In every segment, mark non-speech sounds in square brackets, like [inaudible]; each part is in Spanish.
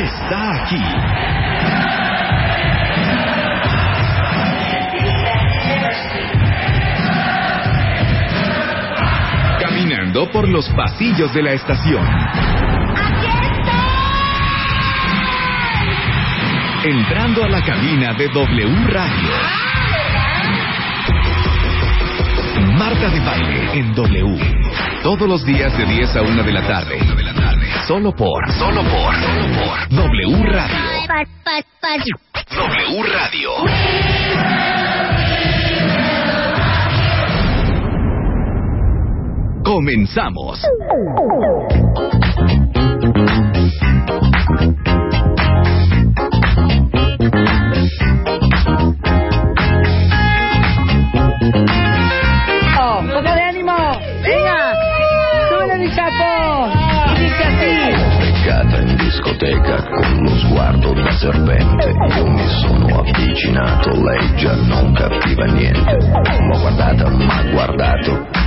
está aquí. Caminando por los pasillos de la estación. Entrando a la cabina de W Radio. Marta de baile en W. Todos los días de 10 a 1 de la tarde. Solo por, solo por, solo por W Radio. W Radio. Comenzamos. Sguardo serpente Io mi sono avvicinato, lei già non capiva niente. L'ho guardata, m'ha guardato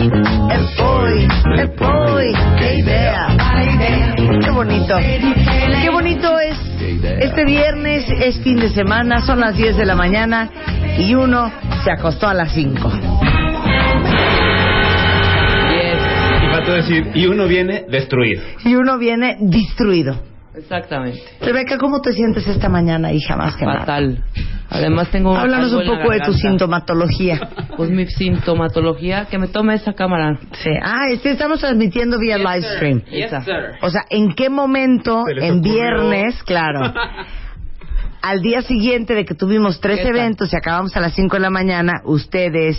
E poi, e poi, che idea. Qué bonito. Qué bonito es. Este viernes es fin de semana, son las 10 de la mañana y uno se acostó a las 5. Y faltó decir, y uno viene destruido. Y uno viene destruido. Exactamente. Rebeca, ¿cómo te sientes esta mañana, hija, más que nada? Fatal. Además tengo Háblanos un poco de tu sintomatología. [laughs] Pues mi sintomatología, que me tome esa cámara. Sí. Ah, este estamos transmitiendo vía live stream. Esa. O sea, ¿en qué momento, en viernes, claro, [laughs] al día siguiente de que tuvimos tres eventos y acabamos a las 5 de la mañana, ustedes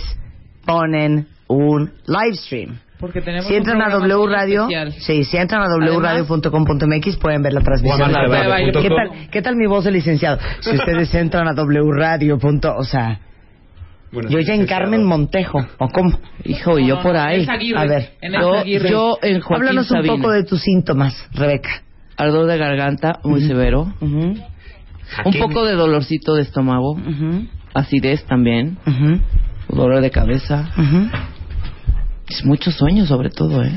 ponen un live stream? Porque tenemos Si entran a W Radio, especial. sí, si entran a wradio.com.mx pueden ver la transmisión. ¿Qué tal, ¿Qué tal mi voz de licenciado? Si ustedes [laughs] entran a W Radio. punto- O sea, Bueno, yo ya en. Carmen Montejo, ¿o cómo? Hijo, y yo por ahí. Aguirre. A ver. En Yo, yo en Joaquín Háblanos un Sabina. poco de tus síntomas, Rebeca. Ardor de garganta muy severo. Ujú, Un poco de dolorcito de estómago. ujú, Acidez también. Dolor de cabeza. Es mucho sueño sobre todo, ¿eh?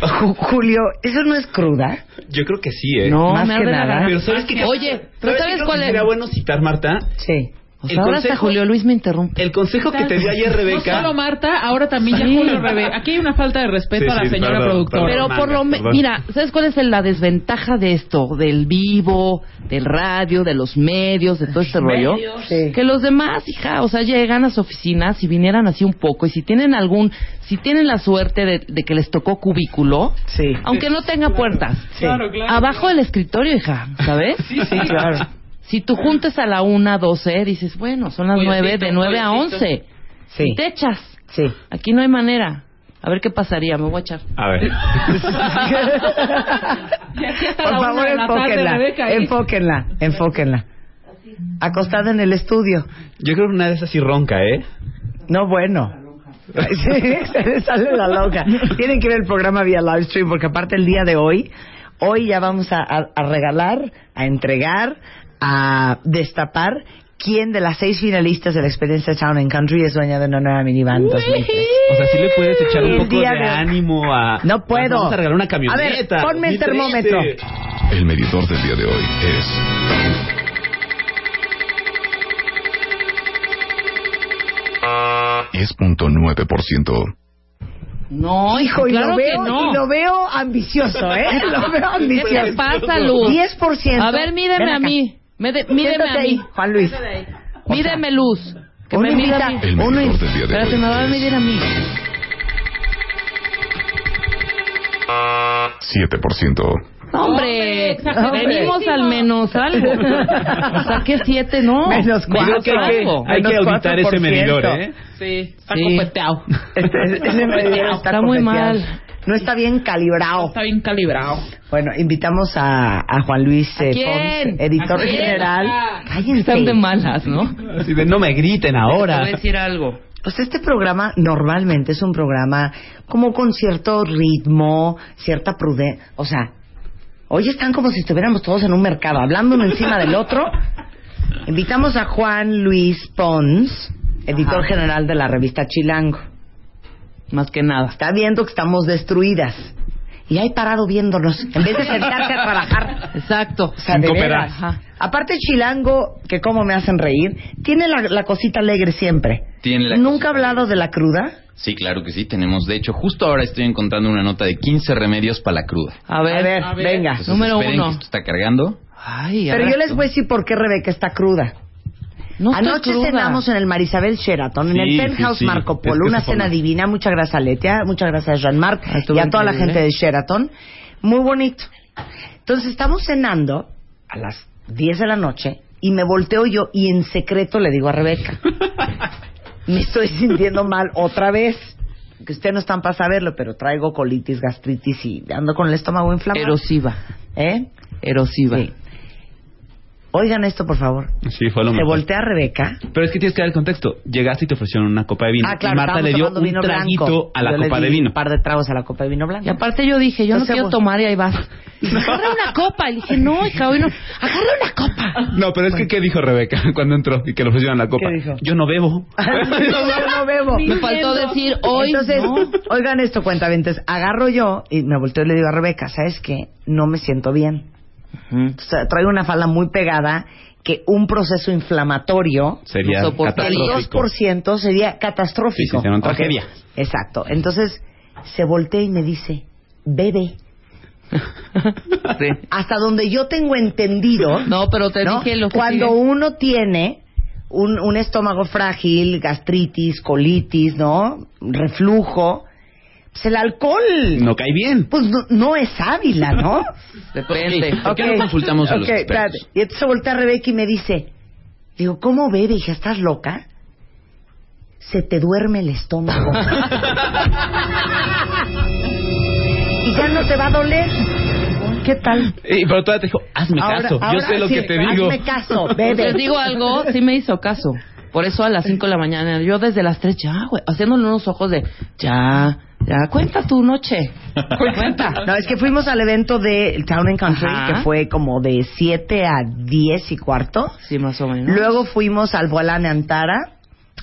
Ju- Julio, ¿eso no es cruda? Yo creo que sí, ¿eh? No, Más me que nada. Pero ¿sabes qué? Oye, pero ¿sabes creo cuál es? Sería bueno citar, Marta. Sí. Sea, ahora hasta consejo- Julio Luis me interrumpe. El consejo que te di ayer, No Rebeca. solo Marta, ahora también ya. Julio Rebe. Aquí hay una falta de respeto Sí, a la sí, señora perdón, productora. Pero por lo Manga, me- perdón. mira, ¿sabes cuál es la desventaja de esto? Del vivo, del radio, de los medios, de todo este rollo. Sí. Que los demás, hija, o sea, llegan a su oficina, si vinieran así un poco, y si tienen algún, si tienen la suerte de, de que les tocó cubículo, Sí. aunque no tenga puertas, Sí. Claro, claro. abajo del escritorio, hija, ¿sabes? Sí, sí, claro. Si tú juntes a la una, doce, dices, bueno, son las Pollo nueve, frito, de nueve a pollo once. Sí. Y te echas. Sí. Aquí no hay manera. A ver qué pasaría, me voy a echar. A ver. [laughs] Por favor, enfóquenla. Enfóquenla. Enfóquenla. Acostada en el estudio. Yo creo que una de esas sí ronca, ¿eh? No, bueno. Sí, [laughs] se le sale la loca. Tienen que ver el programa vía live stream porque aparte el día de hoy, hoy ya vamos a, a- a regalar, a entregar, a destapar quién de las seis finalistas de la experiencia Town and Country es dueña de una nueva minivan 2003. O sea, sí le puedes echar un El poco de de- ánimo a... No puedo. Vamos a regalar una A camioneta. ver, ponme el 2013. termómetro. El medidor del día de hoy es 10.9%. No, hijo, y claro lo veo, que no. y lo veo ambicioso, ¿eh? [laughs] Lo veo ¿Qué ambicioso. te pasa, Luz? 10%. A ver, mídeme a mí. Mede- mídeme a ahí, mí. Juan Luis. Mídeme, Luz. Que me mida Uno y- del día de Espérate, me va a hoy medir a mí. es 7%. No, hombre, exageradísimo. venimos al menos algo. [laughs] O sea, que siete, no. Menos Yo creo que hay que, hay que auditar ese 4%. medidor, ¿eh? Sí, está Sí. Este- ese medidor Está muy copeteado. mal. No está bien calibrado. Está bien calibrado. Bueno, invitamos a, a Juan Luis ¿A eh, quién? Pons, editor ¿A quién? general. Cállense. Están de malas, ¿no? Así de, no me griten Te ahora. voy a decir algo. Pues este programa normalmente es un programa como con cierto ritmo, cierta prudencia. O sea, hoy están como si estuviéramos todos en un mercado, hablando uno encima del otro. Invitamos a Juan Luis Pons, editor Ajá. general de la revista Chilango. Más que nada. Está viendo que estamos destruidas. Y ahí parado viéndonos, en vez de sentarse a trabajar. [laughs] Exacto. O sea, Sin de cooperar. Aparte Chilango, que como me hacen reír, tiene la, la cosita alegre siempre. Tiene la Nunca ha hablado de la cruda. Sí, claro que sí, tenemos. De hecho, justo ahora estoy encontrando una nota de 15 remedios para la cruda. A ver. a ver, a ver. venga. Entonces, Número esperen uno. que esto está cargando. Ay, Pero yo les voy a decir por qué Rebeca está cruda. No Anoche cruda. cenamos en el Marisabel Sheraton, en el Penthouse sí. Marco Es Polo, que una forma. cena divina. Muchas gracias a Letia, muchas gracias a Jean-Marc Ah, y a toda la gente de Sheraton. Muy bonito. Entonces estamos cenando a las 10 de la noche y me volteo yo y en secreto le digo a Rebeca, [laughs] me estoy sintiendo mal otra vez. Que ustedes no están para saberlo, pero traigo colitis, gastritis y ando con el estómago inflamado. Erosiva. ¿Eh? Erosiva. Sí. Oigan esto, por favor. Sí, fue lo Se mejor. voltea a Rebeca. Pero es que tienes que dar el contexto. Llegaste y te ofrecieron una copa de vino. Ah, claro, y Marta le dio un vino traguito blanco. a la Yo le copa de di vino. Un par de tragos a la copa de vino blanco. Y aparte yo dije, yo no quiero bueno. tomar y ahí vas. [laughs] Agarra una copa. Y dije, no, hija, hoy no. Agarra una copa. No, pero es que ¿qué dijo Rebeca [laughs] cuando entró y que le ofrecieron la copa? ¿Qué dijo? Yo no bebo. no, [laughs] yo no bebo. Me faltó decir hoy Entonces, no. oigan esto, cuentaventes. Agarro yo y me volteo y le digo a Rebeca, ¿sabes qué? No me siento bien. O sea, traigo una falda muy pegada que un proceso inflamatorio Sería No catastrófico. 2% sería catastrófico. Sí, sí, tragedia. Exacto. Entonces, se voltea y me dice, bebe. [laughs] Sí. Hasta donde yo tengo entendido, No, pero te ¿no? dije lo que cuando sigue. uno tiene un, un estómago frágil, gastritis, colitis, ¿no? Reflujo, pues el alcohol, No cae bien. pues no, no es ávila, ¿no? [laughs] Depende. ¿Por qué no consultamos a los Ok, expertos? espérate. Y entonces se voltea Rebeca y me dice, digo, ¿cómo bebe, hija? ¿Estás loca? Se te duerme el estómago. [laughs] y ya no te va a doler. ¿Qué tal? Y, pero todavía te dijo, hazme Ahora- caso. Yo ahora sé lo sí, que te digo. Hazme caso, bebe. Les digo algo, sí me hizo caso. Por eso a las 5 de la mañana, yo desde las 3, ya, güey, haciéndole unos ojos de, ya, ya, cuenta tu noche. Cuenta. [laughs] No, es que fuimos al evento de Town and Country, Ajá. que fue como de 7 a 10 y cuarto. Sí, más o menos. Luego fuimos al Boalán Antara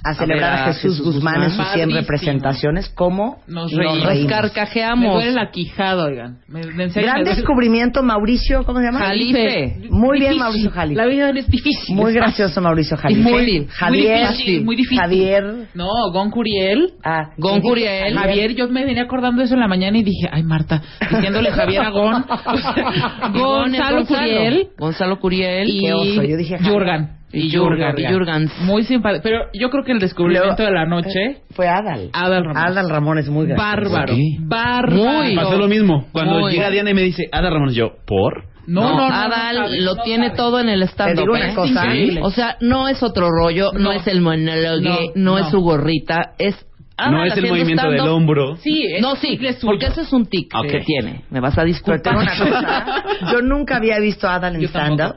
a celebrar ver a, a Jesús, Jesús Guzmán, en sus Guzmán. 100 Padrísimo. representaciones. ¿Cómo Nos reímos. Nos reímos? Me carcajeamos. duele la quijada, oigan. Me, me- Gran me descubrimiento, Mauricio, ¿cómo se llama? Jalife. Muy bien, Difícil. Mauricio Jalife. La vida es difícil. Muy gracioso, Mauricio Jalife. Muy bien. Javier, Muy difícil, muy difícil. Javier. No, Gon Curiel. Ah, Gon ¿qué dijo Curiel. Javier, yo me venía acordando de eso en la mañana y dije, ay Marta, diciéndole Javier a Gon. [laughs] Gonzalo Curiel Gonzalo Curiel. y Qué oso, yo dije. Jurgan. Y Jurgan, y Jurgan. Muy simpático. Pero yo creo que el descubrimiento Luego- de la noche, Fue Adal. Adal Ramón. Adal Ramón es muy gracioso. bárbaro. Bárbaro. Muy. Pasó lo mismo. Cuando Muy. llega Diana y me dice, Ada Ramón, yo, ¿por? No, no, no. no Adal sabe, lo no tiene sabe. todo en el stand Te digo una cosa. increíble. O sea, no es otro rollo, no, No. es el monólogo, no, No, es no. su gorrita, es Adal no es el movimiento del stand-up. hombro. Sí, es No, sí, porque eso es un tic Ok. que tiene. Me vas a disculpar. una cosa. [laughs] Yo nunca había visto a Adal en stand-up.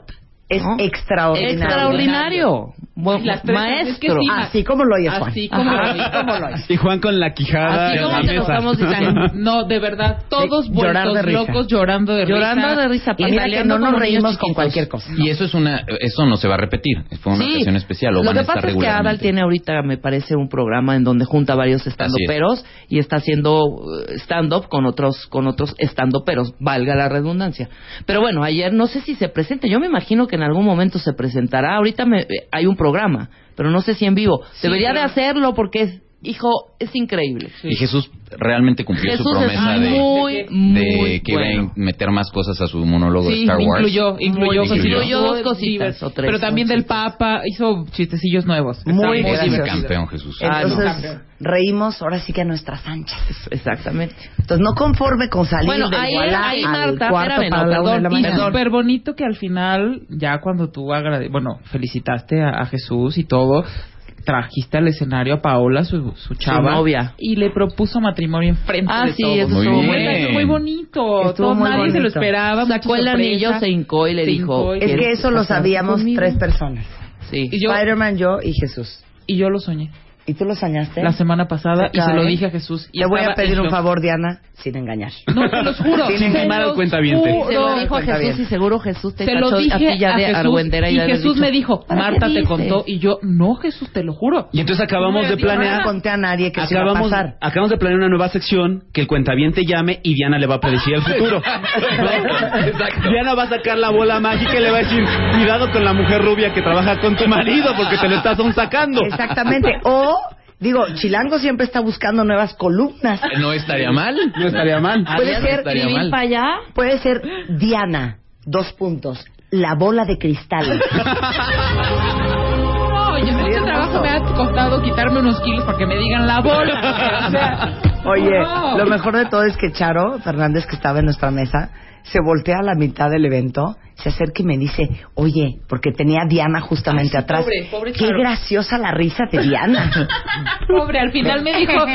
Es ¿No? extraordinario. Extraordinario. Buen- Las tres- es que maestro. sí, Así como lo oye Juan. Así como Ajá. lo vi. ¿Cómo lo oyes? Y Juan con la quijada Así como te lo estamos diciendo. [laughs] No, de verdad, todos llorar vueltos de risa. locos llorando de Llorando risa. de risa, Y mira que no nos como reímos con chiquitos. cualquier cosa. Y eso es una, eso no se va a repetir. Fue una Sí. ocasión especial. Lo van que a estar pasa es que. Adal tiene ahorita, me parece, un programa en donde junta varios estandoperos y está haciendo eh, stand-up con otros, con otros estandoperos, valga la redundancia. Pero bueno, ayer no sé si se presenta, yo me imagino que en algún momento se presentará. Ahorita me- eh, hay un programa, pero no sé si en vivo. Sí, Debería de hacerlo porque es, hijo, es increíble. Y Jesús realmente cumplió Jesús su es promesa de, muy, de muy que bueno. iba a meter más cosas a su monólogo de Sí, Star Wars. incluyó, incluyó, cositas. incluyó dos cositas, o tres Pero también del. Papa hizo chistecillos nuevos. Muy gracioso. campeón, Jesús. Ah, no. Entonces, reímos ahora sí que a nuestras anchas. Exactamente. Entonces, no conforme con salir Bueno, del ahí- Gualá ahí, al Marta, cuarto espérame, para no, la una de la perdón, y súper bonito que al final, ya cuando tú agrade bueno, felicitaste a, a Jesús y todo, trajiste al escenario a Paola, su, su chava. novia. Y le propuso matrimonio enfrente Ah, de sí, todos. eso Muy estuvo bien. muy bien. muy bonito. Estuvo Todo- muy nadie se lo esperaba. Sacó el anillo, se hincó y le dijo, Es que ¿Quieres eso lo sabíamos conmigo? tres personas. Sí. Y yo, Spider-Man, yo y Jesús. y yo lo soñé. ¿Y tú lo soñaste? La semana pasada y se lo dije a Jesús. Y Te voy a pedir un favor, Diana, sin engañar. No, te los juro. [laughs] Sin los al cuentaviente. juro. Se lo dijo a Cuenta Jesús bien. y seguro Jesús te Se lo dije a ti ya a de Jesús y y Jesús dicho, me dijo, ¿para qué Marta te contó y yo, no Jesús, te lo juro. Y entonces acabamos No de No planear. le conté a nadie que se iba a Acabamos, pasar. acabamos de planear una nueva sección que el cuentaviente llame y Diana le va a predecir el [laughs] futuro. ¿No? Diana va a sacar la bola mágica y le va a decir, cuidado con la mujer rubia que trabaja con tu marido porque te lo estás aún sacando. Exactamente. O, digo, Chilango siempre está buscando nuevas columnas. No estaría mal. No estaría mal. Puede ser para allá. Puede ser Diana, dos puntos, la bola de cristal. [laughs] No, yo mucho trabajo me ha costado quitarme unos kilos para que me digan la bola. [laughs] O sea, Oye, lo mejor de todo es que Charo Fernández, que estaba en nuestra mesa, se voltea a la mitad del evento, se acerca y me dice, oye, porque tenía a Diana justamente Ay, sí, atrás. pobre, pobre Qué graciosa la risa de Diana. [laughs] Pobre, al final me dijo,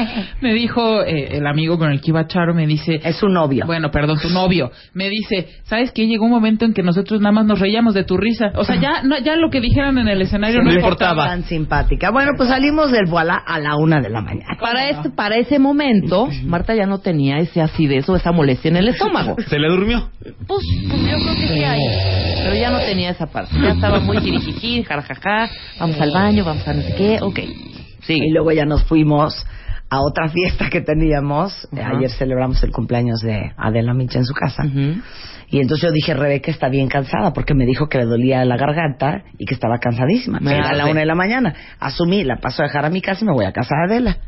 me dijo eh, el amigo con el que iba Charo, me dice, es su novio. bueno, perdón, tu novio, me dice, ¿sabes qué? Llegó un momento en que nosotros nada más nos reíamos de tu risa. O sea, ya, no, ya lo que dijeran en el escenario no No importaba. Tan simpática. Bueno, pues salimos del voilà a la una de la mañana. Para, este, para ese momento, Marta ya no tenía ese acidez o esa molestia en el estómago. Se le durmió. Pues, pues yo creo que sí hay. Pero ya no tenía esa parte. Ya estaba muy jirijiji, jarajaja. Vamos al baño, vamos a no sé qué. Ok. Sigue. Y luego ya nos fuimos a otra fiesta que teníamos. Ayer celebramos el cumpleaños de Adela Micha en su casa. Y entonces yo dije, Rebeca está bien cansada porque me dijo que le dolía la garganta y que estaba cansadísima. Me Era a la arde. una de la mañana. Asumí, la paso a dejar a mi casa y me voy a casa de Adela.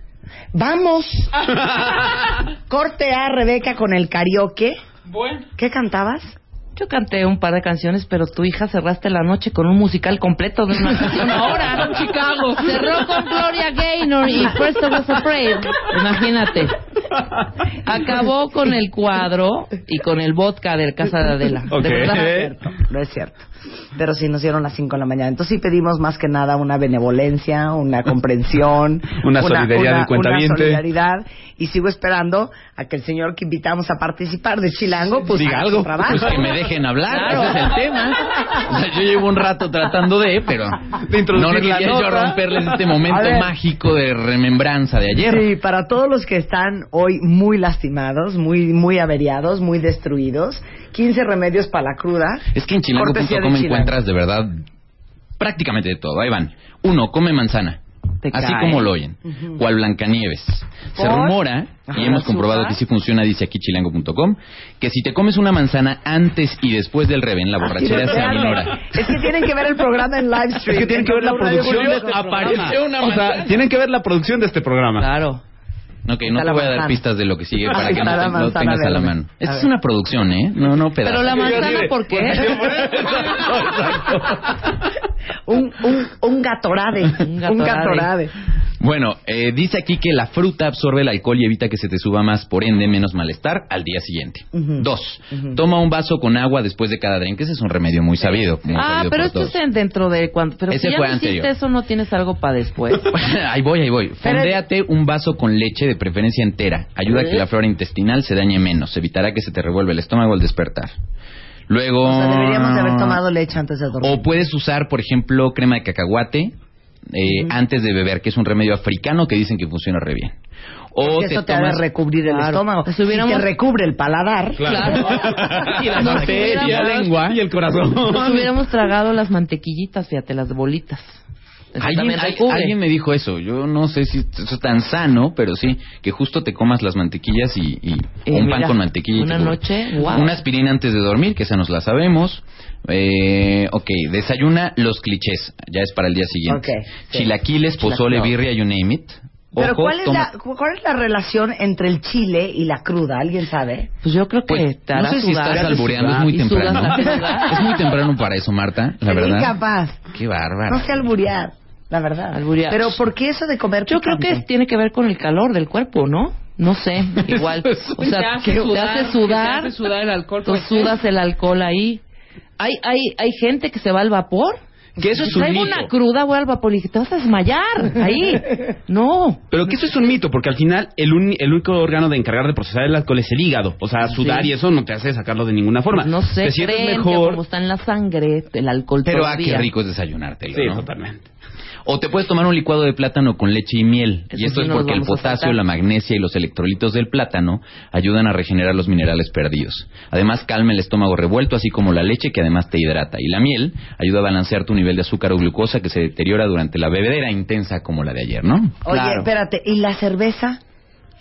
¡Vamos! [laughs] Corte a Rebeca con el karaoke. Bueno. ¿Qué cantabas? Yo canté un par de canciones, pero tu hija cerraste la noche con un musical completo de una, casi [laughs] una hora. En Chicago. Cerró con Gloria Gaynor y Presto Was Afraid. Imagínate. [laughs] Acabó con el cuadro y con el vodka del Casa de Adela. Ok. De verdad. No es cierto, no es cierto. Pero sí nos dieron las 5 de la mañana. Entonces sí pedimos más que nada una benevolencia, una [laughs] comprensión, Una solidaridad del cuentaviente. una solidaridad. Y sigo esperando a que el señor que invitamos a participar de Chilango, pues Diga algo. Pues que me dejen hablar, Claro. ese es el tema. O sea, yo llevo un rato tratando de, pero De no quería yo romperles este momento mágico de remembranza de ayer. Sí, para todos los que están hoy muy lastimados, muy muy averiados, muy destruidos, 15 remedios para la cruda. Es que en chilango.com Chilango. encuentras de verdad prácticamente de todo. Ahí van. Uno, come manzana. Te Así cae. como lo oyen. Cual Blancanieves. Se rumora, Ajá, y hemos comprobado que sí funciona, dice aquí chilango.com, que si te comes una manzana antes y después del revén, la borrachera se aminora. Es que tienen que ver el programa en live Es stream. que tienen que ver la producción de este Apareció programa. O sea, tienen que ver la producción de este programa. Claro. Ok, no te voy a dar pistas de lo que sigue [laughs] para que no, te- tengas a la verde. mano. Esta es una producción, ¿eh? No, no pedazos. Pero la manzana, ¿por qué? [laughs] un, un, un gatorade. [laughs] Un un gatorade. Bueno, eh, dice aquí que la fruta absorbe el alcohol y evita que se te suba más, por ende menos malestar al día siguiente. Dos, toma un vaso con agua después de cada drink. Ese es un remedio muy sabido. muy Ah, sabido pero esto es en- dentro de cuando. Pero Ese si ya fue no anterior. eso, no tienes algo para después. [laughs] ahí voy, ahí voy. Fondéate un vaso con leche, de preferencia entera. Ayuda a que la flora intestinal se dañe menos. Evitará que se te revuelva el estómago al despertar. Luego... O sea, deberíamos de haber tomado leche antes de dormir. O puedes usar, por ejemplo, crema de cacahuate eh, antes de beber, que es un remedio africano que dicen que funciona re bien. O Porque eso te tomas- recubrir el Claro. estómago. Si hubiéramos- te recubre el paladar, Claro. [laughs] y arteria, la lengua. Y el corazón. Nos hubiéramos tragado las mantequillitas, fíjate, las bolitas. Alguien, me dijo eso. Yo no sé si eso es tan sano, pero sí, que justo te comas las mantequillas y, y- Eh, un pan con mantequilla. y una noche, guau. Una aspirina antes de dormir, que esa nos la sabemos. Eh, ok, desayuna los clichés, ya es para el día siguiente. Ok, sí. Chilaquiles, pozole, birria, you name it. Pero ¿cuál es, toma- la, ¿cuál es la relación entre el chile y la cruda? ¿Alguien sabe? Pues yo creo que Pues, no sé si sudar. estás albureando, es muy temprano. [laughs] Es muy temprano para eso, Marta, la Sería verdad. incapaz. Qué bárbaro. No sé alburear, la verdad. Pero ¿por qué eso de comer Yo creo que tiene que ver con el calor del cuerpo, ¿no? No sé, [laughs] igual. O sea, te hace que sudar, te hace que sudar, te hace sudar el alcohol. tú pues, sudas el alcohol ahí. Hay, hay, hay gente que se va al vapor Que eso es un Traigo mito. una cruda, voy al vapor y te vas a desmayar. Ahí. [laughs] No. Pero que eso es un mito, porque al final el, uni- el único órgano de encargar de procesar el alcohol es el hígado. O sea, sudar Sí. y eso no te hace sacarlo de ninguna forma. No sé, Te sientes creen que mejor. como está en la sangre, el alcohol Pero ah, qué rico es desayunártelo, Sí, ¿no? totalmente. O te puedes tomar un licuado de plátano con leche y miel. Eso y esto sí es porque el a potasio, la magnesia y los electrolitos del plátano ayudan a regenerar los minerales perdidos. Además, calma el estómago revuelto, así como la leche, que además te hidrata. Y la miel ayuda a balancear tu nivel de azúcar o glucosa que se deteriora durante la bebedera intensa como la de ayer, ¿no? Oye, Claro. espérate, ¿y la cerveza?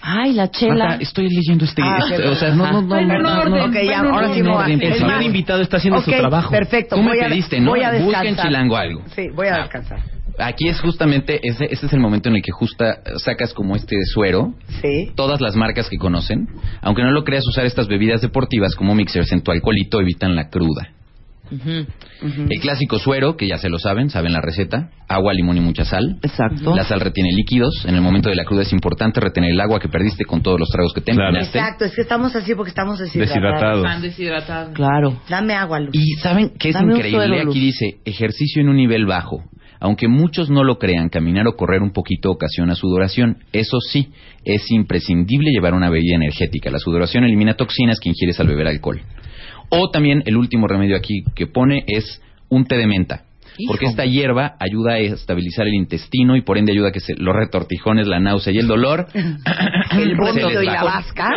Ay, la chela. Marta, estoy leyendo este... Ah, este- o sea, no, no, no, no, no, no. Ok, ya, ahora sí no, a- El señor invitado está haciendo su ok, trabajo. Perfecto. Tú me voy a- pediste, ¿no? Voy a Busca en descansar. Chilango algo. Sí, voy a Ah. descansar. Aquí es justamente, ese, ese es el momento en el que justa sacas como este suero, Sí. todas las marcas que conocen, aunque no lo creas usar estas bebidas deportivas como mixers en tu alcoholito evitan la cruda. Ujú. El clásico suero, que ya se lo saben, saben la receta, agua, limón y mucha sal. Exacto. La sal retiene líquidos. En el momento de la cruda es importante retener el agua que perdiste con todos los tragos que te Claro. Exacto, es que estamos así porque estamos deshidratados. Deshidratados. Están deshidratados. Claro. Dame agua, Luz. Y saben que es Dame increíble, suero, aquí dice ejercicio en un nivel bajo. Aunque muchos no lo crean, caminar o correr un poquito ocasiona sudoración. Eso sí, es imprescindible llevar una bebida energética. La sudoración elimina toxinas que ingieres al beber alcohol. O también el último remedio aquí que pone es un té de menta. Porque esta hierba ayuda a estabilizar el intestino y por ende ayuda a que se, los retortijones, la náusea y el dolor El vómito y la vasca.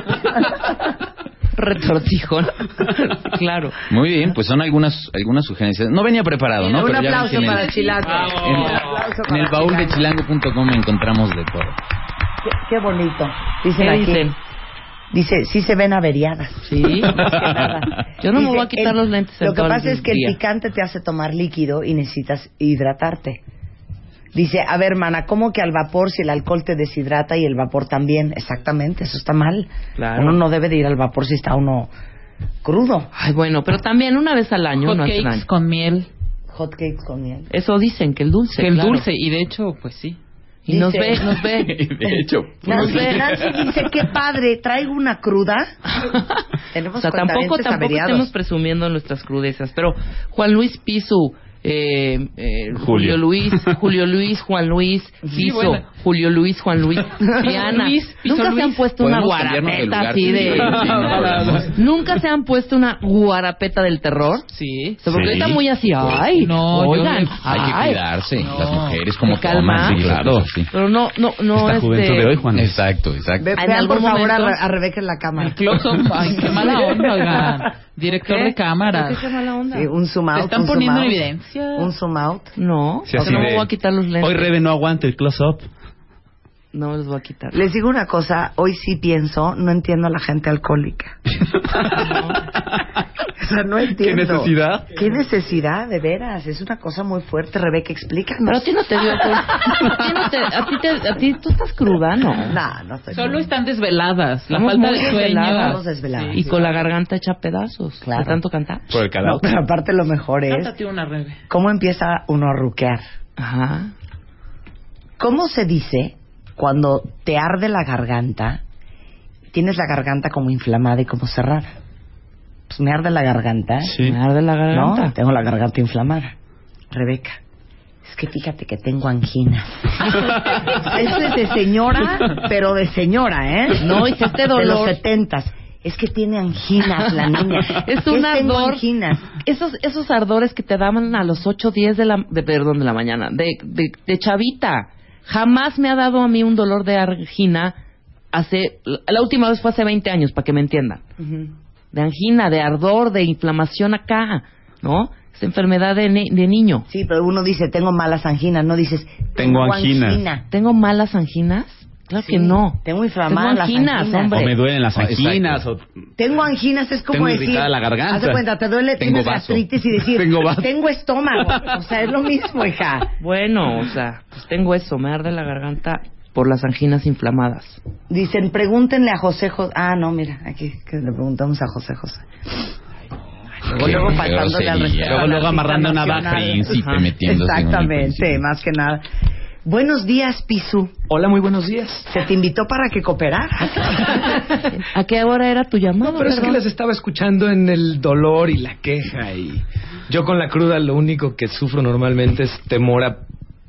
Retortijón. [laughs] claro. Muy bien, pues son algunas algunas sugerencias. No venía preparado, ¿no? Un Pero ya ven aplauso que en el- para Chilango. En, Un aplauso en el baúl de Chilango. chilango.com encontramos de todo. Qué, qué bonito. Dicen ¿Qué aquí. dicen? Dice, sí se ven averiadas. Sí. [laughs] Más que nada. Yo no me voy a quitar el- los lentes en Lo que pasa es que día. el picante te hace tomar líquido y necesitas hidratarte. Dice, a ver, mana, ¿cómo que al vapor si el alcohol te deshidrata y el vapor también? Exactamente, eso está mal. Claro. Uno no debe de ir al vapor si está uno crudo. Ay, bueno, pero también una vez al año Hot no cakes con miel. Hot cakes con miel. Eso dicen, que el dulce. que el claro. dulce. Y de hecho, pues sí. Y nos ve, nos ve. [laughs] de hecho, Nancy, Nancy dice, qué padre, traigo una cruda. [laughs] Tenemos o sea, tampoco, tampoco averiados. estemos presumiendo nuestras crudezas. Pero Juan Luis Pisu, eh, eh, Julio Julio. Luis, [laughs] Julio Luis, Juan Luis, Piso, bueno. Julio Luis, Juan Luis, [laughs] Diana. Luis, Nunca se Luis. han puesto una ¿Podemos cambiarnos de guarapeta lugar? así de... Sí, sí. Nunca se han puesto una guarapeta del terror. Sí. O sea, porque Sí. está muy así, ay, No, oigan, hay que cuidarse. No. Las mujeres como ¿Se calma? sí, claro. sí. Pero no, no, no, Esta este... juventud de hoy, Juan. Exacto, exacto. Vean por favor a, momento- Re- a Rebeca en la cámara. El close-up. Ay, qué mala onda, oigan. [laughs] Director ¿Qué? de cámara. ¿Por qué mala onda? Sí, un zoom out. Te están un zoom poniendo en out. evidencia. Un zoom out. No, Sí, no me voy a quitar los lentes. Hoy Rebe no aguanta el close-up. No les voy a quitar. Les digo una cosa, hoy sí pienso, no entiendo a la gente alcohólica. [laughs] o sea, no entiendo. ¿Qué necesidad? ¿Qué necesidad, de veras? Es una cosa muy fuerte, Rebeca, explícanos. Pero a ti no te dio alcohol. A ti no te, a ti te, a ti tú estás cruda, ¿no? No, no estoy Solo están desveladas. La Estamos falta de sueño. desveladas. Y con la garganta hecha pedazos. Claro. De tanto cantar. Por el No, calado. pero aparte lo mejor es Cántate una rebe. cómo empieza uno a ruquear. Ajá. ¿Cómo se dice cuando te arde la garganta, tienes la garganta como inflamada y como cerrada? Pues me arde la garganta. Sí. Me arde la garganta. No, tengo la garganta inflamada. Rebeca, es que fíjate que tengo angina. Eso [laughs] es de señora, pero de señora, ¿eh? No, y si este De los dolor... setentas. Es que tiene anginas la niña. [laughs] Es ¿Qué un tengo ardor. anginas? Esos, esos ardores que te daban a los 8, 10 de la, de, perdón, de la mañana, de, de, de chavita. Jamás me ha dado a mí un dolor de angina hace, la última vez fue hace 20 años, para que me entiendan. De angina, de ardor, de inflamación acá, ¿no? Es enfermedad de, ni- de niño. Sí, pero uno dice, tengo malas anginas, no dices, Tengo anginas. angina. ¿Tengo malas anginas? Claro Sí, que no. Tengo inflamadas las anginas, anginas. hombre. O me duelen las anginas. O... Tengo anginas, es como Tengo decir... irritada la garganta. Haz de cuenta, te duele, Tengo tienes vaso. gastritis y decir, [laughs] Tengo vaso. tengo estómago. O sea, es lo mismo, hija. [laughs] Bueno, o sea, pues tengo eso, me arde la garganta por las anginas inflamadas. Dicen, pregúntenle a José José. Ah, no, mira, aquí que le preguntamos a José José. Luego, luego faltándole al respeto. Luego, luego amarrando una Ajá. metiéndose en un Exactamente, más que nada. Buenos días, Pisu. Hola, muy buenos días. Se te invitó para que cooperaras. ¿A qué hora era tu llamada? No, pero es que les estaba escuchando en el dolor y la queja y yo con la cruda lo único que sufro normalmente es temor a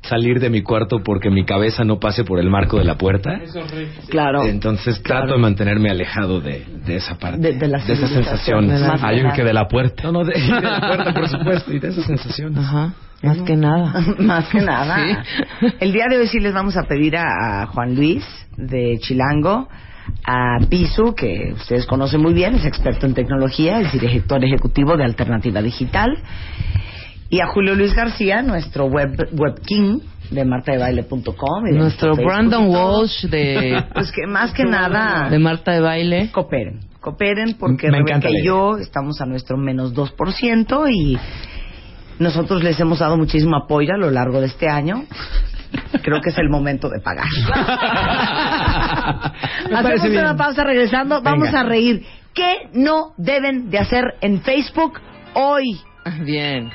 salir de mi cuarto porque mi cabeza no pase por el marco de la puerta. Claro. Entonces trato de mantenerme alejado de, de esa parte. De- de la esa civilización, sensación. de la- Hay un que de la puerta. No, no, de, [laughs] de la puerta, por supuesto, y de esa sensación. Ajá, más que nada. [laughs] Más que nada. Sí. El día de hoy sí les vamos a pedir a, a Juan Luis de Chilango, a Pisu, que ustedes conocen muy bien, es experto en tecnología, es director ejecutivo de Alternativa Digital, y a Julio Luis García, nuestro web, web king de martadebaile.com. Nuestro Facebook Brandon. Walsh de, [laughs] Pues que más que nada de Marta de Baile. cooperen. Cooperen porque Me Rebeca y yo estamos a nuestro menos 2% y nosotros les hemos dado muchísimo apoyo a lo largo de este año. Creo que es el momento de pagar. [laughs] Hacemos bien. una pausa regresando. Vamos Venga. a reír. ¿Qué no deben de hacer en Facebook hoy? Bien.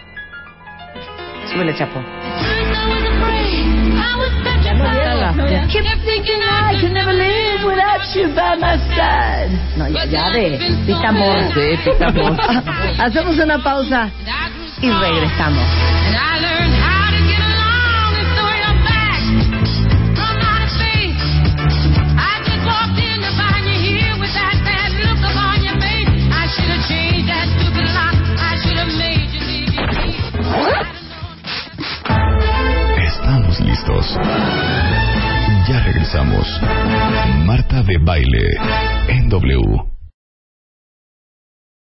My side. No, ya, ya de Pita Amor. Sí, Pita Amor. [laughs] Hacemos una pausa y regresamos. Ya regresamos. Marta de Baile en W.